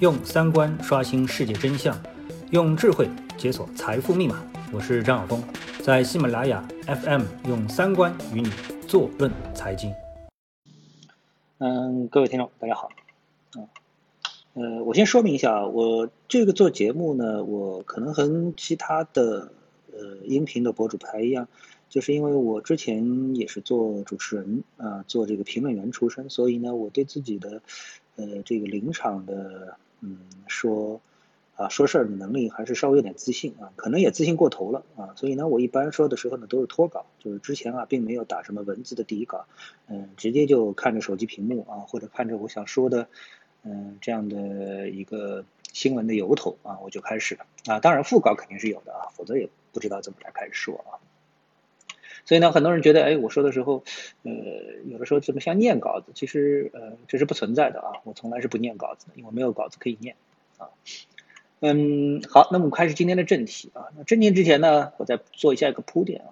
用三观刷新世界真相，用智慧解锁财富密码。我是张晓峰，在喜马拉雅 FM 用三观与你坐论财经。嗯，各位听众，大家好。啊，呃，我先说明一下，我这个做节目呢，我可能和其他的呃音频的博主不太一样。就是因为我之前也是做主持人啊，做这个评论员出身，所以呢，我对自己的呃这个临场的嗯说啊说事儿的能力还是稍微有点自信啊，可能也自信过头了啊，所以呢，我一般说的时候呢都是脱稿，就是之前啊并没有打什么文字的底稿，嗯，直接就看着手机屏幕啊，或者看着我想说的嗯这样的一个新闻的由头啊，我就开始了啊，当然副稿肯定是有的啊，否则也不知道怎么来开始说啊。所以呢，很多人觉得，哎，我说的时候，呃，有的时候怎么像念稿子？其实，呃，这是不存在的啊，我从来是不念稿子的，因为没有稿子可以念啊。嗯，好，那么我们开始今天的正题啊。那正题之前呢，我再做一下一个铺垫啊。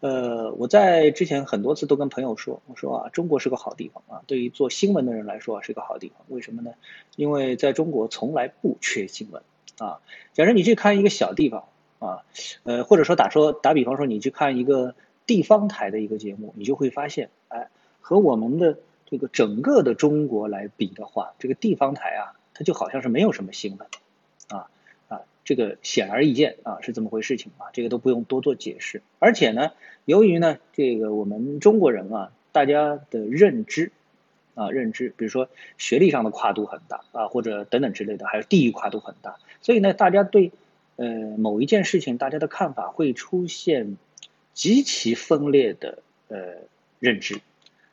呃，我在之前很多次都跟朋友说，我说啊，中国是个好地方啊，对于做新闻的人来说啊，是个好地方。为什么呢？因为在中国从来不缺新闻啊。假如你去看一个小地方啊，呃，或者说打说打比方说，你去看一个。地方台的一个节目，你就会发现，哎，和我们的这个整个的中国来比的话，这个地方台啊，它就好像是没有什么新闻，啊啊，这个显而易见啊，是这么回事情啊，这个都不用多做解释。而且呢，由于呢，这个我们中国人啊，大家的认知啊，认知，比如说学历上的跨度很大啊，或者等等之类的，还有地域跨度很大，所以呢，大家对呃某一件事情，大家的看法会出现。极其分裂的呃认知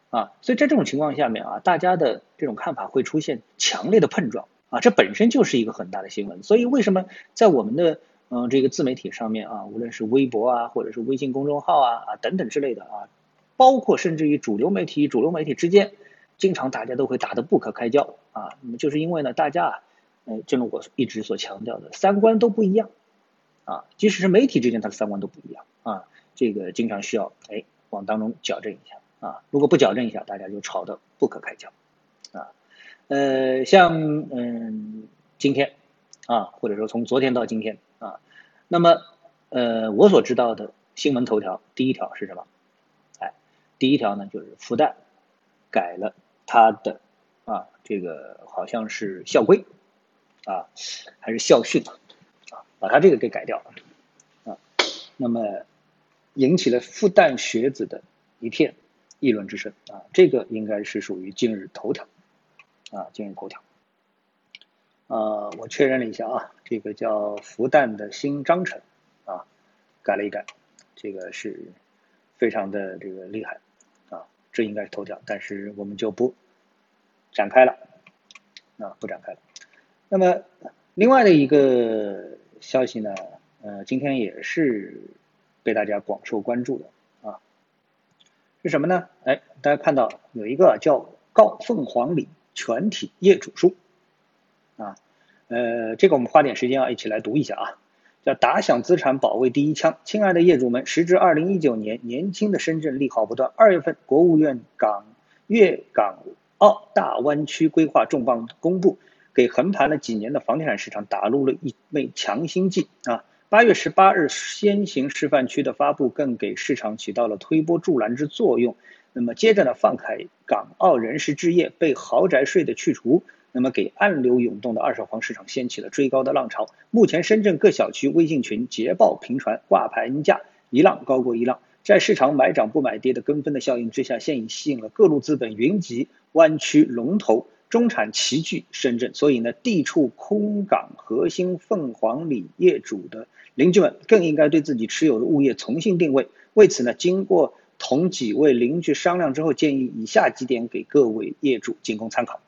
啊，所以在这种情况下面啊，大家的这种看法会出现强烈的碰撞啊，这本身就是一个很大的新闻。所以为什么在我们的嗯这个自媒体上面啊，无论是微博啊，或者是微信公众号啊啊等等之类的啊，包括甚至于主流媒体与主流媒体之间，经常大家都会打得不可开交啊，那么就是因为呢，大家啊，嗯，正如我一直所强调的，三观都不一样啊，即使是媒体之间，它的三观都不一样啊。这个经常需要哎往当中矫正一下啊，如果不矫正一下，大家就吵得不可开交啊。呃，像嗯今天啊，或者说从昨天到今天啊，那么呃我所知道的新闻头条第一条是什么？哎，第一条呢就是复旦改了他的啊这个好像是校规啊还是校训啊，把他这个给改掉了啊，那么。引起了复旦学子的一片议论之声啊，这个应该是属于今日头条啊，今日头条。啊，我确认了一下啊，这个叫复旦的新章程啊，改了一改，这个是非常的这个厉害啊，这应该是头条，但是我们就不展开了啊，不展开了。那么另外的一个消息呢，呃，今天也是。被大家广受关注的啊，是什么呢？哎，大家看到有一个叫《告凤凰里全体业主书》啊，呃，这个我们花点时间啊，一起来读一下啊，叫打响资产保卫第一枪，亲爱的业主们，时至二零一九年，年轻的深圳利好不断。二月份，国务院港粤港澳大湾区规划重磅公布，给横盘了几年的房地产市场打入了一枚强心剂啊。八月十八日，先行示范区的发布更给市场起到了推波助澜之作用。那么接着呢，放开港澳人士置业，被豪宅税的去除，那么给暗流涌动的二手房市场掀起了追高的浪潮。目前深圳各小区微信群捷报频传，挂牌价一浪高过一浪，在市场买涨不买跌的跟风的效应之下，现已吸引了各路资本云集湾区龙头。中产齐聚深圳，所以呢，地处空港核心凤凰里业主的邻居们更应该对自己持有的物业重新定位。为此呢，经过同几位邻居商量之后，建议以下几点给各位业主仅供参考。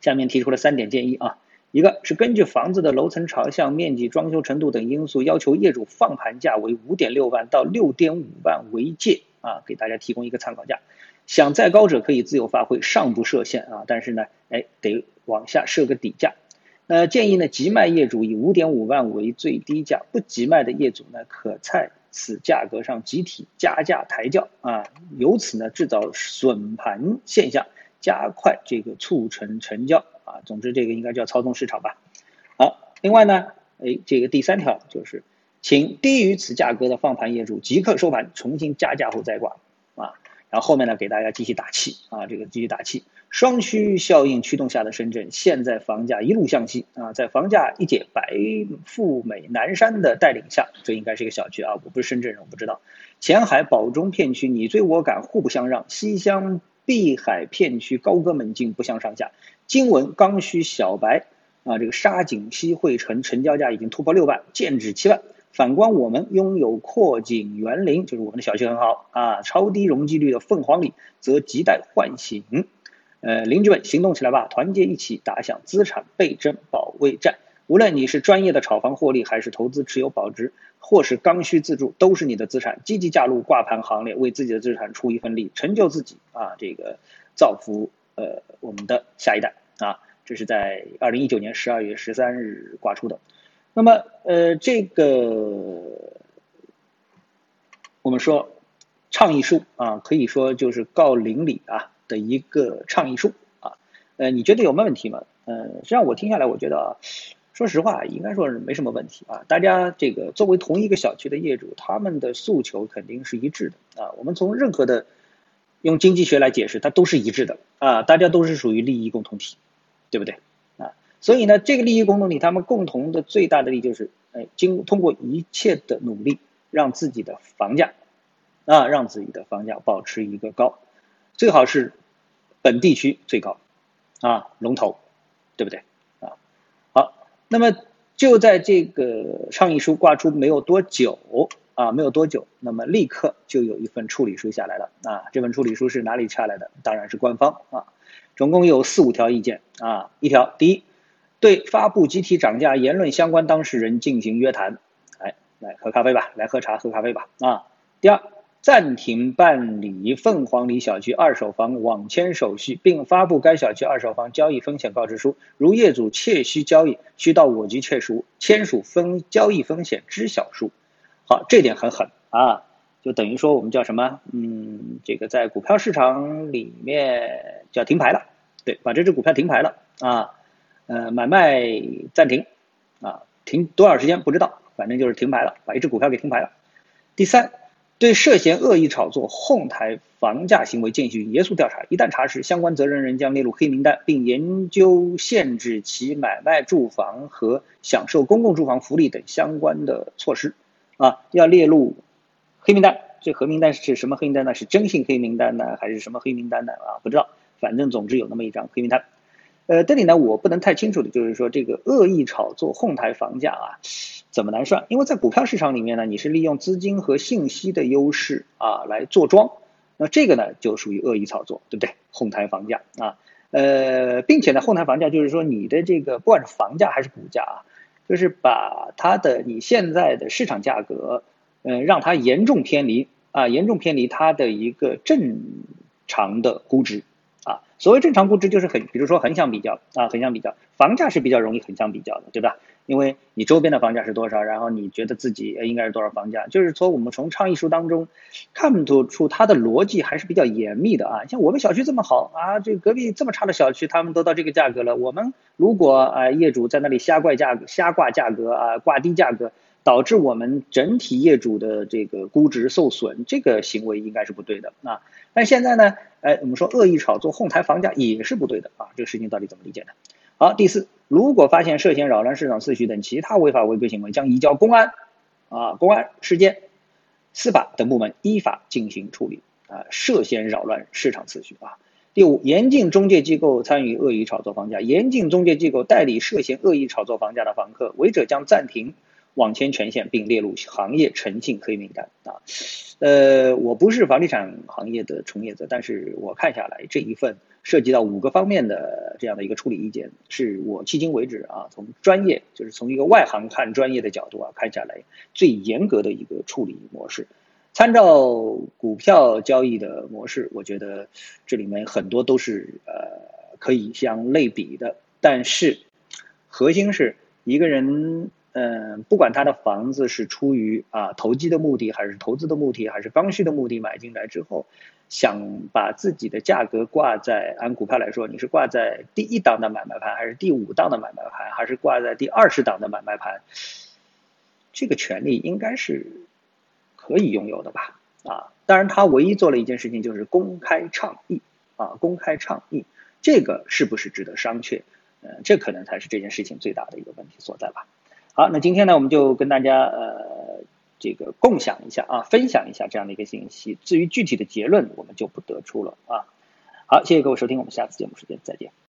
下面提出了三点建议啊，一个是根据房子的楼层朝向、面积、装修程度等因素，要求业主放盘价为五点六万到六点五万为界啊，给大家提供一个参考价。想再高者可以自由发挥，上不设限啊，但是呢，哎，得往下设个底价。那建议呢，急卖业主以五点五万为最低价，不急卖的业主呢，可在此价格上集体加价抬轿啊，由此呢制造损盘现象，加快这个促成成交啊。总之，这个应该叫操纵市场吧。好，另外呢，哎，这个第三条就是，请低于此价格的放盘业主即刻收盘，重新加价后再挂。然后后面呢，给大家继续打气啊，这个继续打气。双需效应驱动下的深圳，现在房价一路向西啊，在房价一姐白富美南山的带领下，这应该是一个小区啊，我不是深圳人，我不知道。前海宝中片区你追我赶，互不相让；西乡碧海片区高歌猛进，不相上下。金文刚需小白啊，这个沙井西汇城成交价已经突破六万，建指七万。反观我们拥有阔景园林，就是我们的小区很好啊，超低容积率的凤凰里，则亟待唤醒。呃，邻居们行动起来吧，团结一起打响资产倍增保卫战。无论你是专业的炒房获利，还是投资持有保值，或是刚需自住，都是你的资产。积极加入挂盘行列，为自己的资产出一份力，成就自己啊！这个造福呃我们的下一代啊！这是在二零一九年十二月十三日挂出的。那么呃，这个我们说倡议书啊，可以说就是告邻里啊。的一个倡议书啊，呃，你觉得有没问题吗？呃，实际上我听下来，我觉得啊，说实话，应该说是没什么问题啊。大家这个作为同一个小区的业主，他们的诉求肯定是一致的啊。我们从任何的用经济学来解释，它都是一致的啊。大家都是属于利益共同体，对不对？所以呢，这个利益共同体，他们共同的最大的利就是，哎，经通过一切的努力，让自己的房价啊，让自己的房价保持一个高。最好是本地区最高啊，龙头，对不对啊？好，那么就在这个倡议书挂出没有多久啊，没有多久，那么立刻就有一份处理书下来了啊。这份处理书是哪里下来的？当然是官方啊。总共有四五条意见啊。一条，第一，对发布集体涨价言论相关当事人进行约谈。来，来喝咖啡吧，来喝茶喝咖啡吧啊。第二。暂停办理凤凰里小区二手房网签手续，并发布该小区二手房交易风险告知书。如业主切需交易，需到我局签署签署分交易风险知晓书。好，这点很狠啊，就等于说我们叫什么？嗯，这个在股票市场里面叫停牌了，对，把这只股票停牌了啊，呃，买卖暂停啊，停多少时间不知道，反正就是停牌了，把一只股票给停牌了。第三。对涉嫌恶意炒作、哄抬房价行为进行严肃调查，一旦查实，相关责任人将列入黑名单，并研究限制其买卖住房和享受公共住房福利等相关的措施。啊，要列入黑名单。这黑名单是什么黑名单呢？是征信黑名单呢，还是什么黑名单呢？啊，不知道。反正总之有那么一张黑名单。呃，这里呢，我不能太清楚的就是说，这个恶意炒作、哄抬房价啊。怎么难算？因为在股票市场里面呢，你是利用资金和信息的优势啊来做庄，那这个呢就属于恶意炒作，对不对？哄抬房价啊，呃，并且呢，哄抬房价就是说你的这个不管是房价还是股价啊，就是把它的你现在的市场价格，嗯，让它严重偏离啊，严重偏离它的一个正常的估值。所谓正常估值就是很，比如说横向比较啊，横向比较，房价是比较容易横向比较的，对吧？因为你周边的房价是多少，然后你觉得自己应该是多少房价，就是从我们从倡议书当中看不出它的逻辑还是比较严密的啊。像我们小区这么好啊，这隔壁这么差的小区，他们都到这个价格了，我们如果啊业主在那里瞎怪价格、瞎挂价格啊，挂低价格，导致我们整体业主的这个估值受损，这个行为应该是不对的啊。但现在呢，哎，我们说恶意炒作、哄抬房价也是不对的啊。这个事情到底怎么理解呢？好，第四，如果发现涉嫌扰乱市场秩序等其他违法违规行为，将移交公安、啊公安、事件、司法等部门依法进行处理。啊，涉嫌扰乱市场秩序啊。第五，严禁中介机构参与恶意炒作房价，严禁中介机构代理涉嫌恶意炒作房价的房客，违者将暂停。网签权限并列入行业诚信黑名单啊，呃，我不是房地产行业的从业者，但是我看下来这一份涉及到五个方面的这样的一个处理意见，是我迄今为止啊，从专业就是从一个外行看专业的角度啊看下来最严格的一个处理模式。参照股票交易的模式，我觉得这里面很多都是呃可以相类比的，但是核心是一个人。嗯，不管他的房子是出于啊投机的目的，还是投资的目的，还是刚需的目的买进来之后，想把自己的价格挂在按股票来说，你是挂在第一档的买卖盘，还是第五档的买卖盘，还是挂在第二十档的买卖盘？这个权利应该是可以拥有的吧？啊，当然他唯一做了一件事情就是公开倡议啊，公开倡议，这个是不是值得商榷？呃，这可能才是这件事情最大的一个问题所在吧。好，那今天呢，我们就跟大家呃这个共享一下啊，分享一下这样的一个信息。至于具体的结论，我们就不得出了啊。好，谢谢各位收听，我们下次节目时间再见。